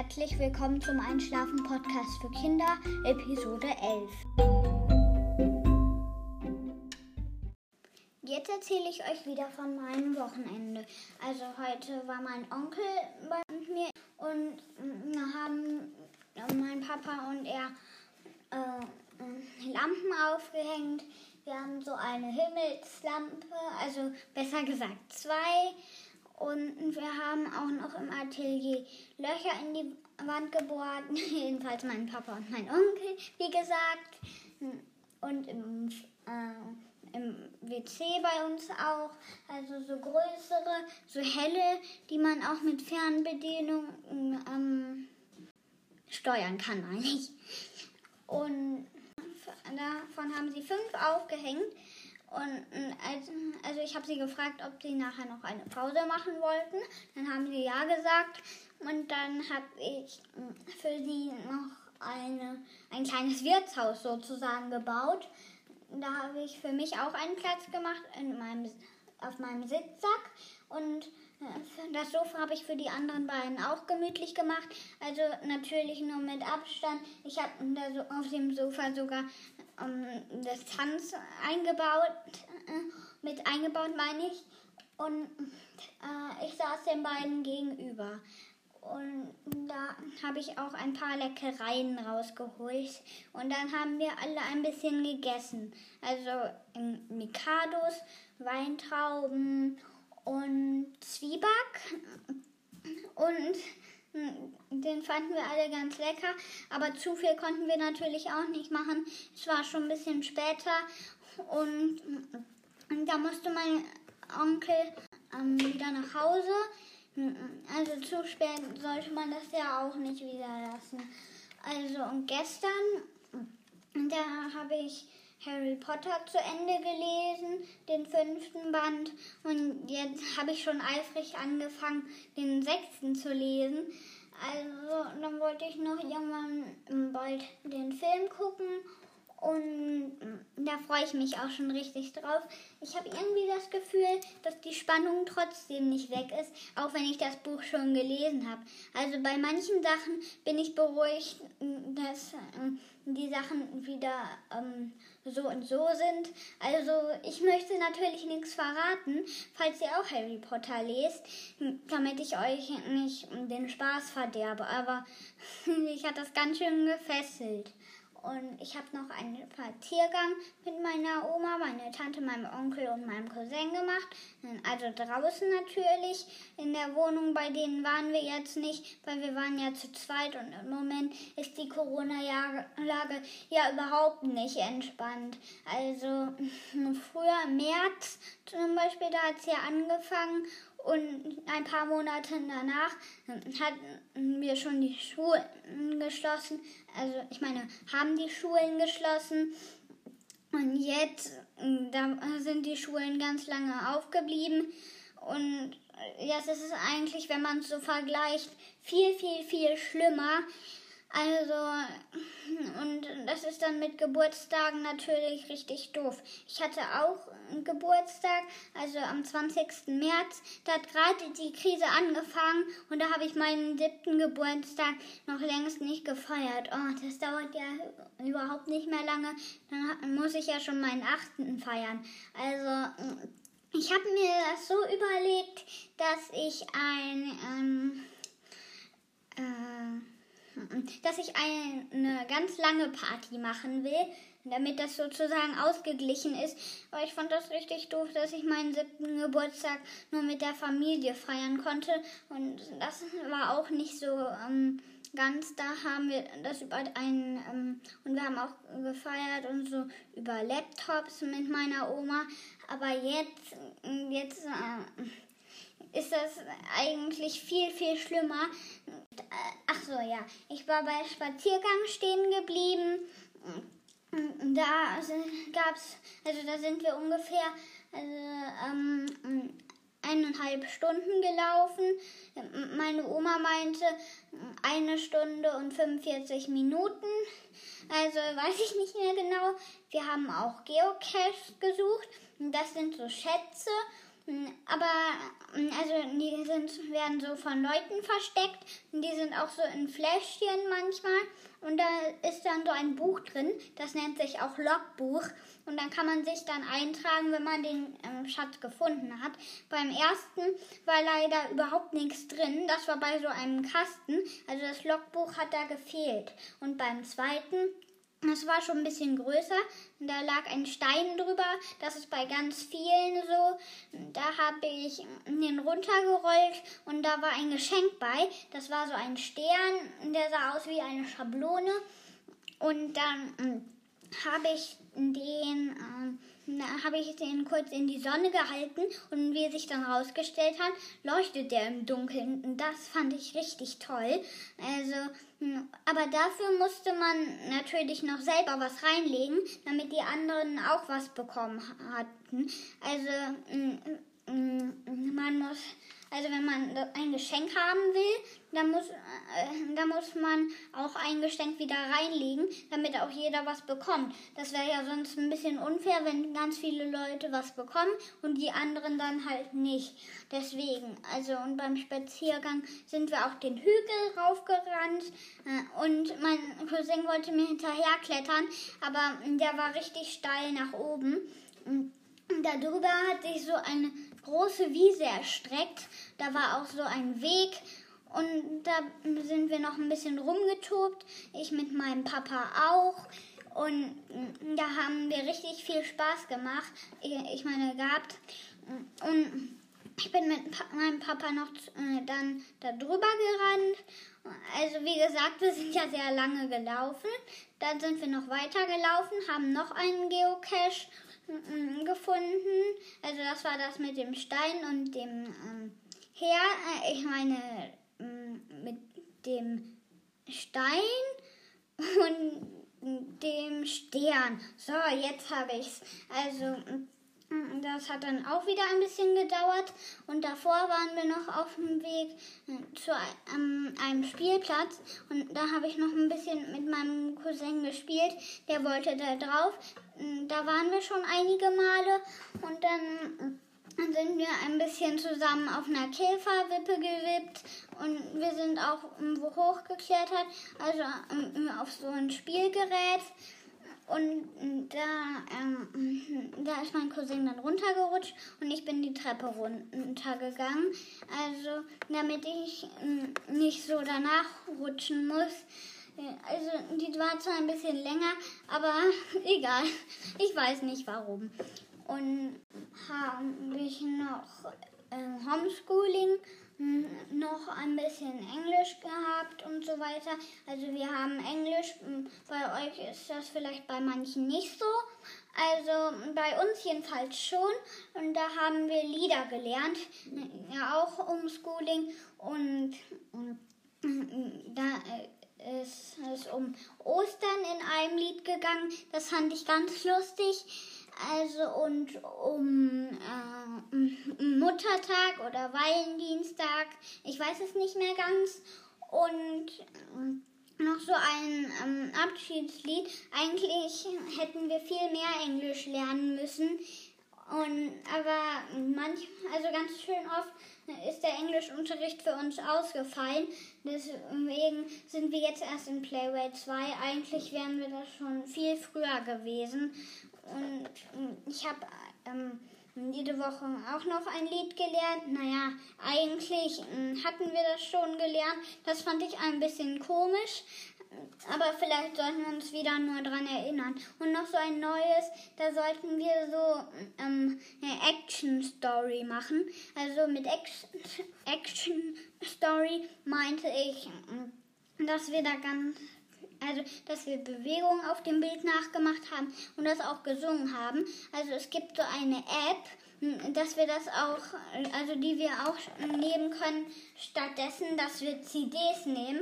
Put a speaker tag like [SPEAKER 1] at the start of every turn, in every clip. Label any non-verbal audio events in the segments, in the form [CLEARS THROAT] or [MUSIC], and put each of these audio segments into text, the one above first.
[SPEAKER 1] Herzlich willkommen zum Einschlafen Podcast für Kinder, Episode 11. Jetzt erzähle ich euch wieder von meinem Wochenende. Also heute war mein Onkel bei mir und haben mein Papa und er äh, Lampen aufgehängt. Wir haben so eine Himmelslampe, also besser gesagt zwei und wir haben auch noch im Atelier Löcher in die Wand gebohrt. [LAUGHS] Jedenfalls mein Papa und mein Onkel, wie gesagt. Und im, äh, im WC bei uns auch. Also so größere, so helle, die man auch mit Fernbedienung ähm, steuern kann, meine ich. Und davon haben sie fünf aufgehängt. Und also, also ich habe sie gefragt, ob sie nachher noch eine Pause machen wollten. Dann haben sie ja gesagt. Und dann habe ich hm, für sie noch eine, ein kleines Wirtshaus sozusagen gebaut. Da habe ich für mich auch einen Platz gemacht in meinem, auf meinem Sitzsack. Und äh, das Sofa habe ich für die anderen beiden auch gemütlich gemacht. Also natürlich nur mit Abstand. Ich habe auf dem Sofa sogar ähm, das Tanz eingebaut, äh, mit eingebaut meine ich. Und äh, ich saß den beiden gegenüber. Und da habe ich auch ein paar Leckereien rausgeholt. Und dann haben wir alle ein bisschen gegessen. Also Mikados, Weintrauben und Zwieback. Und den fanden wir alle ganz lecker, aber zu viel konnten wir natürlich auch nicht machen. Es war schon ein bisschen später und, und da musste mein Onkel ähm, wieder nach Hause. Also zu spät sollte man das ja auch nicht wieder lassen. Also und gestern, da habe ich Harry Potter zu Ende gelesen, den fünften Band. Und jetzt habe ich schon eifrig angefangen, den sechsten zu lesen. Also dann wollte ich noch irgendwann bald den Film gucken und da freue ich mich auch schon richtig drauf. Ich habe irgendwie das Gefühl, dass die Spannung trotzdem nicht weg ist, auch wenn ich das Buch schon gelesen habe. Also bei manchen Sachen bin ich beruhigt, dass äh, die Sachen wieder ähm, so und so sind. Also ich möchte natürlich nichts verraten, falls ihr auch Harry Potter lest, damit ich euch nicht den Spaß verderbe. Aber [LAUGHS] mich hat das ganz schön gefesselt. Und ich habe noch einen Spaziergang mit meiner Oma, meiner Tante, meinem Onkel und meinem Cousin gemacht. Also draußen natürlich. In der Wohnung, bei denen waren wir jetzt nicht, weil wir waren ja zu zweit und im Moment ist die Corona-Lage ja überhaupt nicht entspannt. Also [LAUGHS] früher im März zum Beispiel, da hat es ja angefangen und ein paar Monate danach hatten wir schon die Schulen geschlossen. Also ich meine, haben die Schulen geschlossen. Und jetzt da sind die Schulen ganz lange aufgeblieben. Und jetzt ist es eigentlich, wenn man es so vergleicht, viel, viel, viel schlimmer. Also, und das ist dann mit Geburtstagen natürlich richtig doof. Ich hatte auch einen Geburtstag, also am 20. März. Da hat gerade die Krise angefangen und da habe ich meinen siebten Geburtstag noch längst nicht gefeiert. Oh, das dauert ja überhaupt nicht mehr lange. Dann muss ich ja schon meinen achten feiern. Also, ich habe mir das so überlegt, dass ich ein, ähm, äh, dass ich eine ganz lange Party machen will, damit das sozusagen ausgeglichen ist. Aber ich fand das richtig doof, dass ich meinen siebten Geburtstag nur mit der Familie feiern konnte. Und das war auch nicht so ähm, ganz. Da haben wir das über einen, ähm, und wir haben auch gefeiert und so über Laptops mit meiner Oma. Aber jetzt, jetzt, äh, ist das eigentlich viel, viel schlimmer, Ach so, ja. Ich war bei Spaziergang stehen geblieben. Da gab es, also da sind wir ungefähr also, ähm, eineinhalb Stunden gelaufen. Meine Oma meinte eine Stunde und 45 Minuten. Also weiß ich nicht mehr genau. Wir haben auch Geocaches gesucht. Das sind so Schätze aber hm, also die sind, werden so von Leuten versteckt. Und die sind auch so in Fläschchen manchmal. Und da ist dann so ein Buch drin, das nennt sich auch Logbuch. Und dann kann man sich dann eintragen, wenn man den ähm, Schatz gefunden hat. Beim ersten war leider überhaupt nichts drin. Das war bei so einem Kasten. Also das Logbuch hat da gefehlt. Und beim zweiten das war schon ein bisschen größer. Da lag ein Stein drüber. Das ist bei ganz vielen so. Da habe ich den runtergerollt und da war ein Geschenk bei. Das war so ein Stern, der sah aus wie eine Schablone. Und dann hm, habe ich den ähm, habe ich den kurz in die Sonne gehalten und wie sich dann rausgestellt hat, leuchtet der im Dunkeln. Das fand ich richtig toll. Also, hm, aber dafür musste man natürlich noch selber was reinlegen, damit die anderen auch was bekommen hatten. Also, hm, hm, man muss also wenn man ein Geschenk haben will, dann muss, äh, dann muss man auch ein Geschenk wieder reinlegen, damit auch jeder was bekommt. Das wäre ja sonst ein bisschen unfair, wenn ganz viele Leute was bekommen und die anderen dann halt nicht. Deswegen, also und beim Spaziergang sind wir auch den Hügel raufgerannt äh, und mein Cousin wollte mir hinterher klettern, aber der war richtig steil nach oben. Und darüber hat sich so eine große Wiese erstreckt. Da war auch so ein Weg und da sind wir noch ein bisschen rumgetobt. Ich mit meinem Papa auch. Und da haben wir richtig viel Spaß gemacht. Ich meine, gehabt. Und ich bin mit meinem Papa noch äh, dann da drüber gerannt. Also wie gesagt, wir sind ja sehr lange gelaufen. Dann sind wir noch weiter gelaufen, haben noch einen Geocache gefunden. Also das war das mit dem Stein und dem ähm, Her. Äh, ich meine mm, mit dem Stein und dem Stern. So, jetzt habe ich's. Also Mm, das hat dann auch wieder ein bisschen gedauert und davor waren wir noch auf dem Weg äh, zu einem Spielplatz und da habe ich noch ein bisschen mit meinem Cousin gespielt. Der wollte da drauf. Mm, da waren wir schon einige Male und dann mm, sind wir ein bisschen zusammen auf einer Käferwippe gewippt und wir sind auch hochgeklettert, also auf so ein Spielgerät. Und da, ähm, [LAUGHS] da ist mein Cousin dann runtergerutscht und ich bin die Treppe runtergegangen. Also, damit ich äh, nicht so danach rutschen muss. Also, die war zwar ein bisschen länger, aber [LAUGHS] egal. Ich weiß nicht warum. Und habe ich noch äh, Homeschooling noch ein bisschen Englisch gehabt und so weiter. Also wir haben Englisch, bei euch ist das vielleicht bei manchen nicht so. Also bei uns jedenfalls schon. Und da haben wir Lieder gelernt, ja auch Umschooling. Und, und da ist es um Ostern in einem Lied gegangen. Das fand ich ganz lustig. Also und um äh, Muttertag oder Valentinstag, ich weiß es nicht mehr ganz. Und äh, noch so ein ähm, Abschiedslied. Eigentlich hätten wir viel mehr Englisch lernen müssen. Und, aber manch, also ganz schön oft ist der Englischunterricht für uns ausgefallen. Deswegen sind wir jetzt erst in Playway 2. Eigentlich wären wir das schon viel früher gewesen. Und ich habe ähm, jede Woche auch noch ein Lied gelernt. Naja, eigentlich ähm, hatten wir das schon gelernt. Das fand ich ein bisschen komisch. Aber vielleicht sollten wir uns wieder nur daran erinnern. Und noch so ein neues, da sollten wir so ähm, eine Action-Story machen. Also mit Action-Story meinte ich, dass wir da ganz also dass wir Bewegungen auf dem Bild nachgemacht haben und das auch gesungen haben. Also es gibt so eine App, dass wir das auch, also die wir auch nehmen können, stattdessen, dass wir CDs nehmen.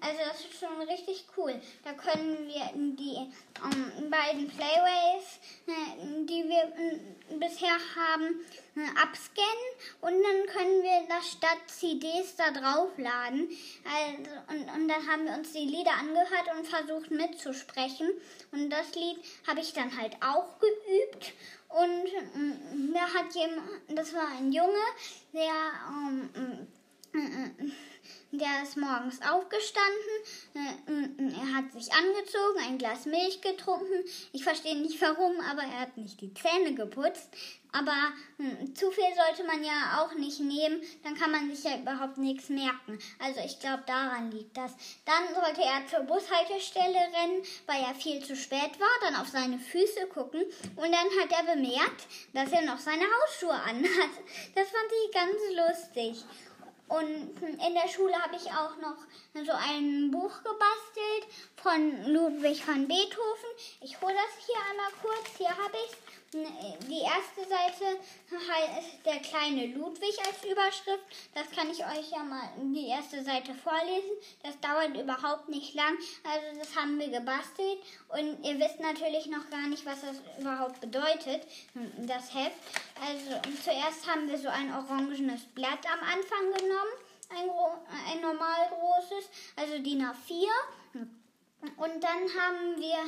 [SPEAKER 1] Also das ist schon richtig cool. Da können wir die um, ähm, beiden Playways, äh, die wir äh, bisher haben, äh, abscannen und dann können wir das statt CDs da draufladen. Also, und, und dann haben wir uns die Lieder angehört und versucht mitzusprechen. Und das Lied habe ich dann halt auch geübt und mm, wir hat jemand, das war ein Junge, der ähm, der ist morgens aufgestanden, äh, er hat sich angezogen, ein Glas Milch getrunken. Ich verstehe nicht warum, aber er hat nicht die Zähne geputzt. Aber hm, zu viel sollte man ja auch nicht nehmen, dann kann man sich ja überhaupt nichts merken. Also ich glaube, daran liegt das. Dann sollte er zur Bushaltestelle rennen, weil er viel zu spät war, dann auf seine Füße gucken und dann hat er bemerkt, dass er noch seine Hausschuhe anhat. Das fand ich ganz lustig. Und in der Schule habe ich auch noch so ein Buch gebastelt von Ludwig van Beethoven. Ich hole das hier einmal kurz. Hier habe ich es. Die erste Seite heißt Der kleine Ludwig als Überschrift. Das kann ich euch ja mal die erste Seite vorlesen. Das dauert überhaupt nicht lang. Also das haben wir gebastelt. Und ihr wisst natürlich noch gar nicht, was das überhaupt bedeutet, das Heft. Also zuerst haben wir so ein orangenes Blatt am Anfang genommen. Ein, ein normal großes, also DIN A4. Und dann haben wir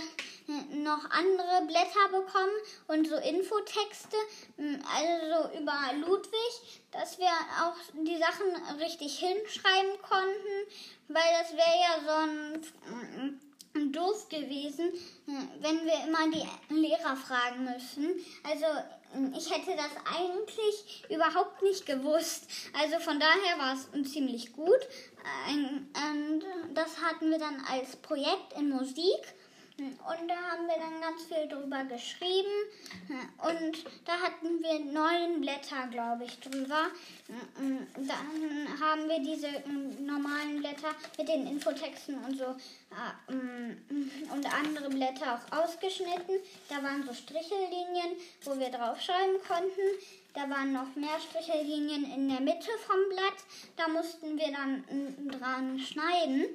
[SPEAKER 1] äh, noch andere Blätter bekommen und so Infotexte, hm, also über Ludwig, dass wir auch die Sachen richtig hinschreiben konnten, weil das wäre ja sonst hm, doof gewesen, wenn wir immer die Lehrer fragen müssen. Also ich hätte das eigentlich überhaupt nicht gewusst. Also von daher war es ziemlich gut. Und das hatten wir dann als Projekt in Musik. Und da haben wir dann ganz viel drüber geschrieben. Und da hatten wir neun Blätter, glaube ich, drüber. Dann haben wir diese normalen Blätter mit den Infotexten und so äh, und andere Blätter auch ausgeschnitten. Da waren so Strichellinien, wo wir draufschreiben konnten. Da waren noch mehr Strichellinien in der Mitte vom Blatt. Da mussten wir dann dran schneiden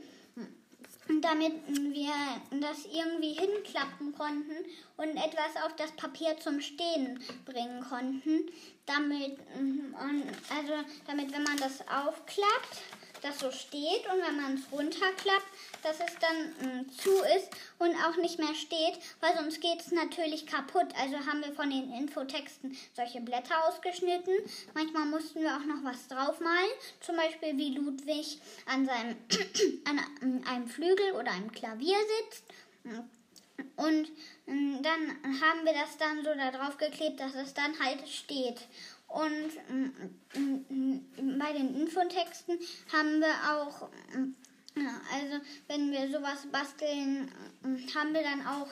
[SPEAKER 1] damit wir das irgendwie hinklappen konnten und etwas auf das Papier zum Stehen bringen konnten, damit, also damit wenn man das aufklappt, das so steht und wenn man es runterklappt, dass es dann äh, zu ist und auch nicht mehr steht, weil sonst geht es natürlich kaputt. Also haben wir von den Infotexten solche Blätter ausgeschnitten. Manchmal mussten wir auch noch was draufmalen, zum Beispiel wie Ludwig an, seinem [CLEARS THROAT] an einem Flügel oder einem Klavier sitzt. Und ähm, dann haben wir das dann so da drauf geklebt, dass es dann halt steht. Und ähm, bei den Infotexten haben wir auch, also wenn wir sowas basteln, haben wir dann auch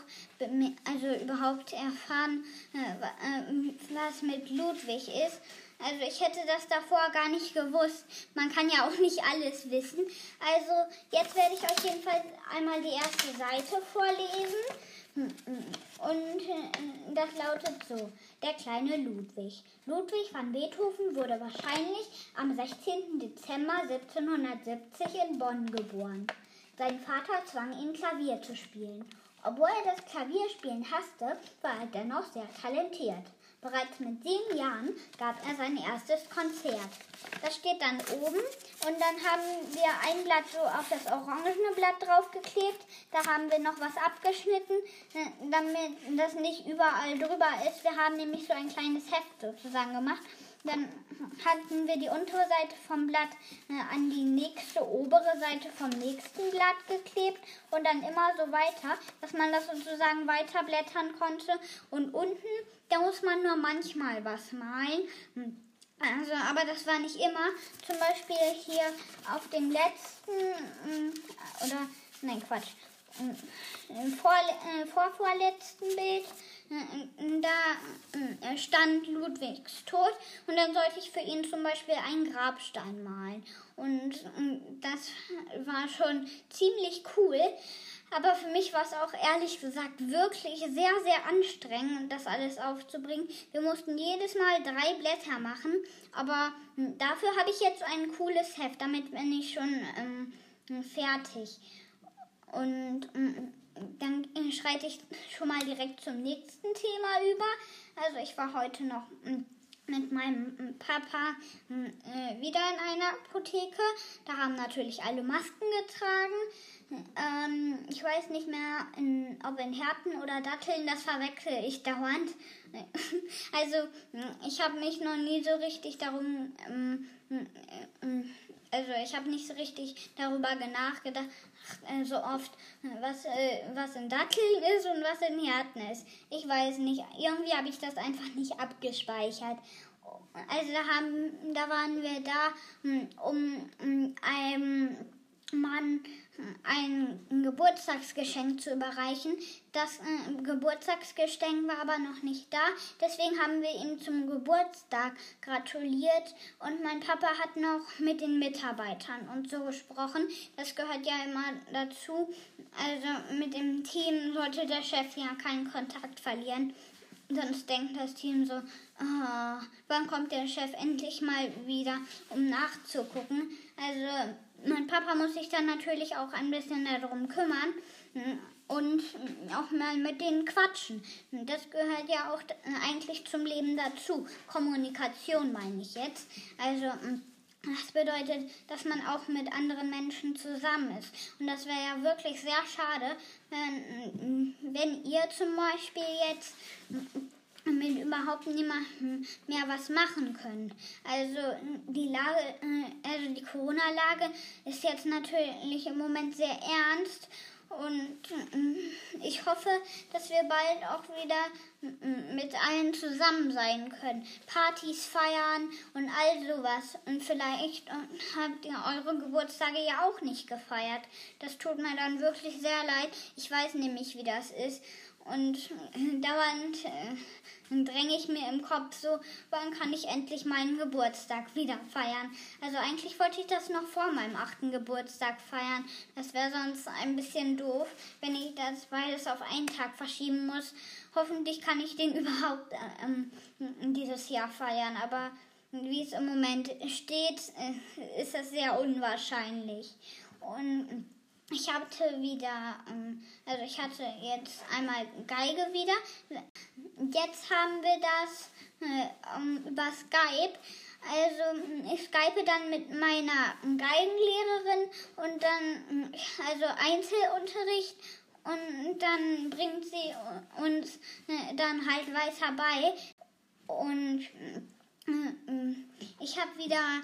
[SPEAKER 1] also überhaupt erfahren, äh, äh, was mit Ludwig ist. Also ich hätte das davor gar nicht gewusst. Man kann ja auch nicht alles wissen. Also jetzt werde ich euch jedenfalls einmal die erste Seite vorlesen. Und äh, das lautet so. Der kleine Ludwig. Ludwig van Beethoven wurde wahrscheinlich am 16. Dezember 1770 in Bonn geboren. Sein Vater zwang ihn Klavier zu spielen. Obwohl er das Klavierspielen hasste, war er dennoch sehr talentiert. Bereits mit sieben Jahren gab er sein erstes Konzert. Das steht dann oben und dann haben wir ein Blatt so auf das orangene Blatt draufgeklebt. Da haben wir noch was abgeschnitten, äh, damit das nicht überall drüber ist. Wir haben nämlich so ein kleines Heft sozusagen gemacht. Dann hatten wir die untere Seite vom Blatt äh, an die nächste obere Seite vom nächsten Blatt geklebt und dann immer so weiter, dass man das sozusagen weiter blättern konnte. Und unten, da muss man nur manchmal was malen. Also, aber das war nicht immer. Zum Beispiel hier auf dem letzten, äh, oder, nein, Quatsch, im vor, äh, vorvorletzten Bild da äh, stand Ludwigs Tod und dann sollte ich für ihn zum Beispiel einen Grabstein malen. Und äh, das war schon ziemlich cool. Aber für mich war es auch ehrlich gesagt wirklich sehr, sehr anstrengend, das alles aufzubringen. Wir mussten jedes Mal drei Blätter machen, aber hm, dafür habe ich jetzt ein cooles Heft. Damit bin ich schon ähm, fertig. Und dann schreite ich schon mal direkt zum nächsten Thema über. Also ich war heute noch hm, mit meinem hm, Papa hm, äh, wieder in einer Apotheke. Da haben natürlich alle Masken getragen. ähm, ich weiß nicht mehr, in, ob in Härten oder Datteln, das verwechsel ich dauernd. [LAUGHS] Also, ich habe mich noch nie so richtig darum, ähm, äh, also ich habe nicht so richtig darüber nachgedacht, äh, so oft, was, äh, was in Datteln ist und was in Härten ist. Ich weiß nicht, irgendwie habe ich das einfach nicht abgespeichert. Also da, haben, da waren wir da, hm, um, um einem Mann ein Geburtstagsgeschenk zu überreichen. Das äh, Geburtstagsgeschenk war aber noch nicht da. Deswegen haben wir ihm zum Geburtstag gratuliert und mein Papa hat noch mit den Mitarbeitern und so gesprochen. Das gehört ja immer dazu. Also mit dem Team sollte der Chef ja keinen Kontakt verlieren. Sonst denkt das Team so, oh, wann kommt der Chef endlich mal wieder, um nachzugucken. Also mein Papa muss sich dann natürlich auch ein bisschen darum kümmern hm, und auch mal mit denen quatschen. Das gehört ja auch eigentlich zum Leben dazu. Kommunikation meine ich jetzt. Also hm, das bedeutet, dass man auch mit anderen Menschen zusammen ist. Und das wäre ja wirklich sehr schade, wenn, hm, wenn ihr zum Beispiel jetzt mit überhaupt niemandem mehr was machen können. Also die Lage, äh, also die Corona-Lage ist jetzt natürlich im Moment sehr ernst und äh, ich hoffe, dass wir bald auch wieder mit allen zusammen sein können. Partys feiern und all sowas. Und vielleicht äh, habt ihr eure Geburtstage ja auch nicht gefeiert. Das tut mir dann wirklich sehr leid. Ich weiß nämlich, wie das ist. Und dauernd äh, dränge ich mir im Kopf so, wann kann ich endlich meinen Geburtstag wieder feiern? Also eigentlich wollte ich das noch vor meinem achten Geburtstag feiern. Das wäre sonst ein bisschen doof, wenn ich das beides auf einen Tag verschieben muss. Hoffentlich kann ich den [LAUGHS] überhaupt äh, dieses Jahr feiern, aber wie es im Moment steht, äh, ist das sehr unwahrscheinlich. Und ich hatte wieder, ähm, also ich hatte jetzt einmal Geige wieder. Jetzt haben wir das äh, über Skype. Also ich skype dann mit meiner Geigenlehrerin und dann, also Einzelunterricht und dann bringt sie uns äh, dann halt weiter bei. Und äh, ich habe wieder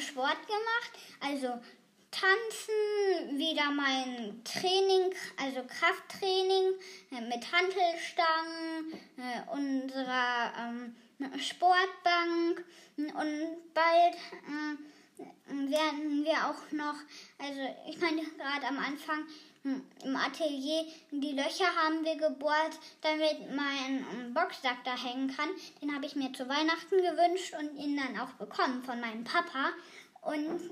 [SPEAKER 1] Sport gemacht, also Tanzen, wieder mein Training, also Krafttraining äh, mit Hantelstangen, äh, unserer ähm, Sportbank und bald äh, werden wir auch noch, also ich meine gerade am Anfang im Atelier die Löcher haben wir gebohrt, damit mein ähm, Boxsack da hängen kann. Den habe ich mir zu Weihnachten gewünscht und ihn dann auch bekommen von meinem Papa und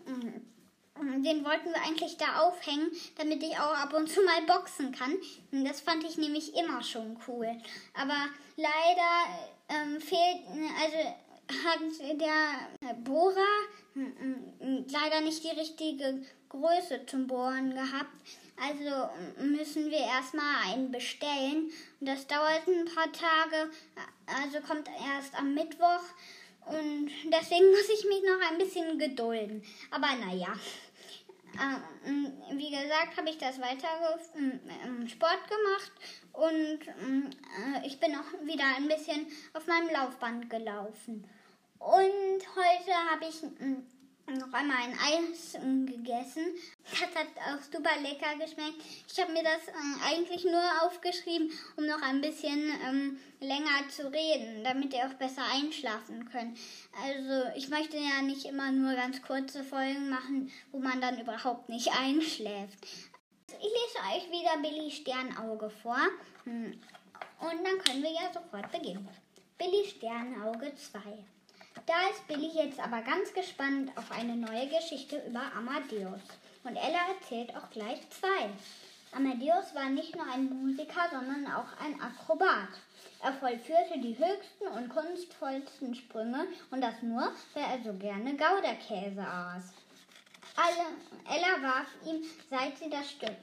[SPEAKER 1] den wollten wir eigentlich da aufhängen, damit ich auch ab und zu mal boxen kann. Das fand ich nämlich immer schon cool. Aber leider ähm, fehlt, also hat der Bohrer leider nicht die richtige Größe zum Bohren gehabt. Also müssen wir erstmal einen bestellen. Und das dauert ein paar Tage. Also kommt erst am Mittwoch. Und deswegen [LAUGHS] muss ich mich noch ein bisschen gedulden. Aber naja. Ähm, wie gesagt, habe ich das weiter im Sport gemacht und äh, ich bin auch wieder ein bisschen auf meinem Laufband gelaufen. Und heute habe ich noch einmal ein Eis gegessen. Das hat auch super lecker geschmeckt. Ich habe mir das äh, eigentlich nur aufgeschrieben, um noch ein bisschen ähm, länger zu reden, damit ihr auch besser einschlafen könnt. Also ich möchte ja nicht immer nur ganz kurze Folgen machen, wo man dann überhaupt nicht einschläft. Ich lese euch wieder Billy Sternauge vor. Hm. Und dann können wir ja sofort beginnen. Billy Sternauge 2. Da ist Billy jetzt aber ganz gespannt auf eine neue Geschichte über Amadeus. Und Ella erzählt auch gleich zwei. Amadeus war nicht nur ein Musiker, sondern auch ein Akrobat. Er vollführte die höchsten und kunstvollsten Sprünge und das nur, weil er so gerne Gouderkäse aß. Alle, Ella warf ihm, seit sie das Stück,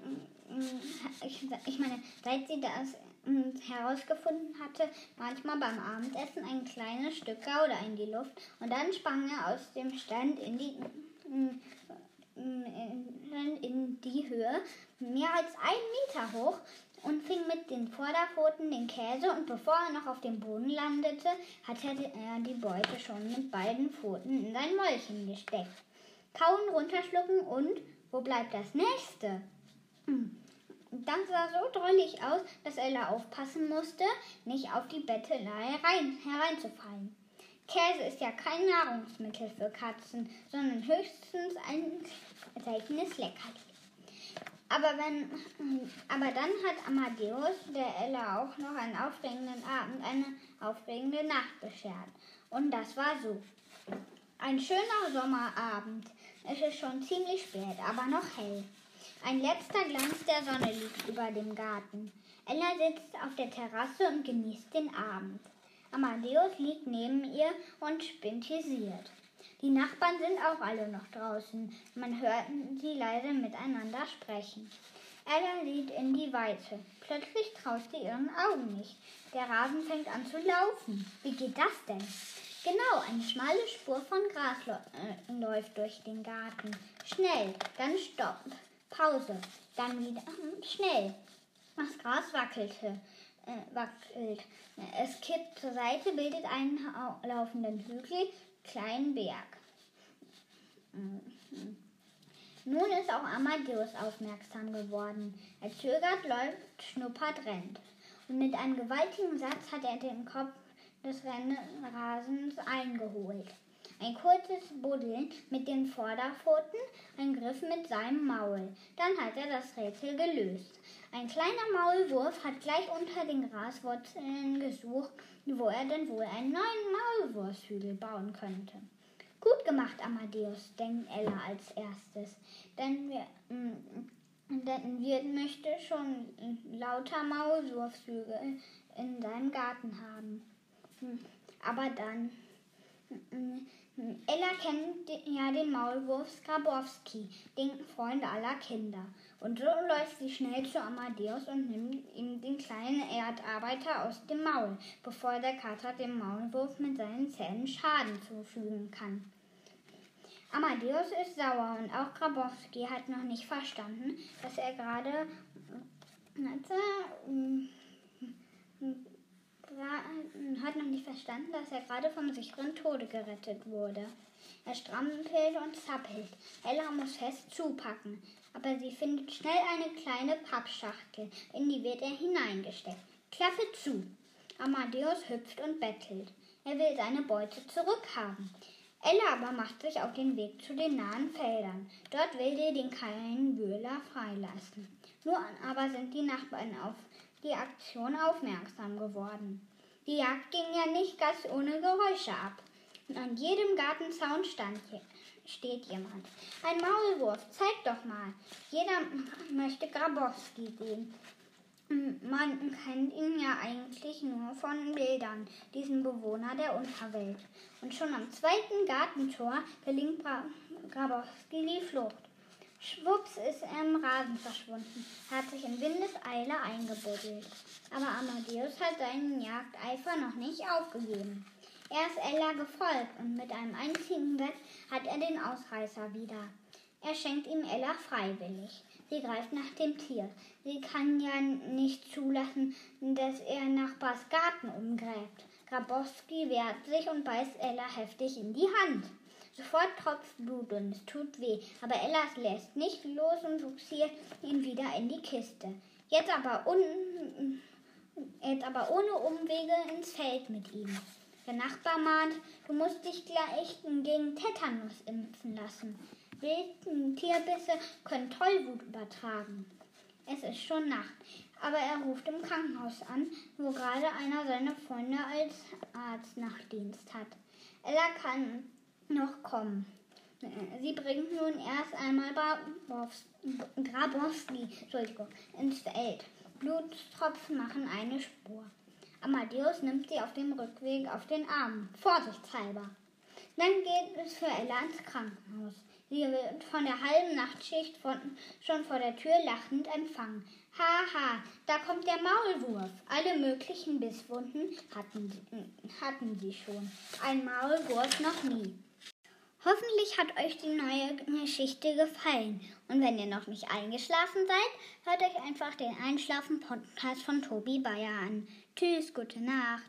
[SPEAKER 1] ich, ich meine, seit sie das herausgefunden hatte, manchmal beim Abendessen ein kleines Stück Gouda in die Luft und dann sprang er aus dem Stand in die, in die Höhe, mehr als einen Meter hoch, und fing mit den Vorderpfoten den Käse und bevor er noch auf dem Boden landete, hatte er die Beute schon mit beiden Pfoten in sein Mäulchen gesteckt. Kauen, runterschlucken und wo bleibt das nächste? Das sah so drollig aus, dass Ella aufpassen musste, nicht auf die Bettelei rein, hereinzufallen. Käse ist ja kein Nahrungsmittel für Katzen, sondern höchstens ein seltenes Leckerli. Aber, wenn, aber dann hat Amadeus der Ella auch noch einen aufregenden Abend, eine aufregende Nacht beschert. Und das war so. Ein schöner Sommerabend. Es ist schon ziemlich spät, aber noch hell. Ein letzter Glanz der Sonne liegt über dem Garten. Ella sitzt auf der Terrasse und genießt den Abend. Amadeus liegt neben ihr und spintisiert. Die Nachbarn sind auch alle noch draußen. Man hört sie leise miteinander sprechen. Ella sieht in die Weite. Plötzlich traut sie ihren Augen nicht. Der Rasen fängt an zu laufen. Wie geht das denn? Genau, eine schmale Spur von Gras äh, läuft durch den Garten. Schnell, dann Stopp, Pause, dann wieder schnell. Das Gras wackelte, äh, wackelt. Es kippt zur Seite, bildet einen laufenden Hügel, kleinen Berg. Mhm. Nun ist auch Amadeus aufmerksam geworden. Er zögert, läuft, schnuppert, rennt. Und mit einem gewaltigen Satz hat er den Kopf des Rennrasens eingeholt. Ein kurzes Buddeln mit den Vorderpfoten, ein Griff mit seinem Maul. Dann hat er das Rätsel gelöst. Ein kleiner Maulwurf hat gleich unter den Graswurzeln gesucht, wo er denn wohl einen neuen Maulwurfshügel bauen könnte. Gut gemacht, Amadeus, denkt Ella als erstes. Denn wir, mm, denn Wirt möchte schon lauter Maulwurfshügel in seinem Garten haben. Hm, aber dann. Mm, Ella kennt ja den Maulwurf Skrabowski, den Freund aller Kinder. Und so läuft sie schnell zu Amadeus und nimmt ihm den kleinen Erdarbeiter aus dem Maul, bevor der Kater dem Maulwurf mit seinen Zähnen Schaden zufügen kann. Amadeus ist sauer und auch Grabowski hat noch nicht verstanden, dass er gerade hat noch nicht verstanden, dass er gerade vom sicheren Tode gerettet wurde. Er strampelt und zappelt. Ella muss fest zupacken, aber sie findet schnell eine kleine Pappschachtel, in die wird er hineingesteckt. Klappe zu. Amadeus hüpft und bettelt. Er will seine Beute zurückhaben. Ella aber macht sich auf den Weg zu den nahen Feldern. Dort will sie den kleinen Wöhler freilassen. Nur aber sind die Nachbarn auf die Aktion aufmerksam geworden. Die Jagd ging ja nicht ganz ohne Geräusche ab. An jedem Gartenzaun stand hier, steht jemand. Ein Maulwurf, zeig doch mal. Jeder möchte Grabowski sehen. Man kennt ihn ja eigentlich nur von Bildern, diesen Bewohner der Unterwelt. Und schon am zweiten Gartentor gelingt Grabowski die Flucht. Schwupps ist er im Rasen verschwunden, hat sich in Windeseile eingebuddelt. Aber Amadeus hat seinen Jagdeifer noch nicht aufgegeben. Er ist Ella gefolgt und mit einem einzigen Satz hat er den Ausreißer wieder. Er schenkt ihm Ella freiwillig. Sie greift nach dem Tier. Sie kann ja nicht zulassen, dass er Nachbars Garten umgräbt. Grabowski wehrt sich und beißt Ella heftig in die Hand. Sofort tropft Blut und es tut weh, aber Ella lässt nicht los und buxiert ihn wieder in die Kiste. Jetzt aber, un jetzt aber ohne Umwege ins Feld mit ihm. Der Nachbar mahnt, du musst dich gleich gegen Tetanus impfen lassen. Wilden Tierbisse können Tollwut übertragen. Es ist schon Nacht, aber er ruft im Krankenhaus an, wo gerade einer seiner Freunde als Arzt Nachtdienst hat. Ella kann noch kommen. Sie bringt nun erst einmal Grabowski ins Feld. Blutstropfen machen eine Spur. Amadeus nimmt sie auf dem Rückweg auf den Arm, vorsichtshalber. Dann geht es für Ella ins Krankenhaus. Sie wird von der halben Nachtschicht von, schon vor der Tür lachend empfangen. Haha, da kommt der Maulwurf. Alle möglichen Bisswunden hatten, hatten sie schon. Ein Maulwurf noch nie. Hoffentlich hat euch die neue Geschichte gefallen. Und wenn ihr noch nicht eingeschlafen seid, hört euch einfach den Einschlafen-Podcast von Tobi Bayer an. Tschüss, gute Nacht.